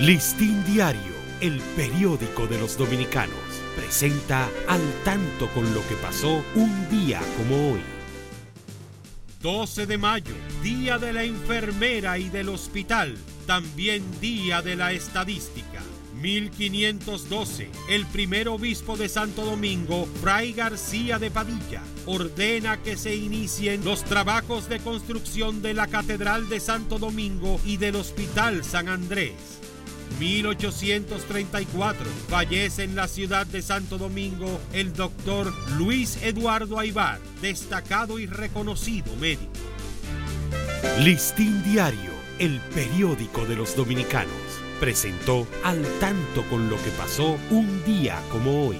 Listín Diario, el periódico de los dominicanos, presenta al tanto con lo que pasó un día como hoy. 12 de mayo, Día de la Enfermera y del Hospital, también Día de la Estadística. 1512, el primer obispo de Santo Domingo, Fray García de Padilla, ordena que se inicien los trabajos de construcción de la Catedral de Santo Domingo y del Hospital San Andrés. 1834 fallece en la ciudad de Santo Domingo el doctor Luis Eduardo Aibar, destacado y reconocido médico. Listín Diario, el periódico de los dominicanos, presentó al tanto con lo que pasó un día como hoy.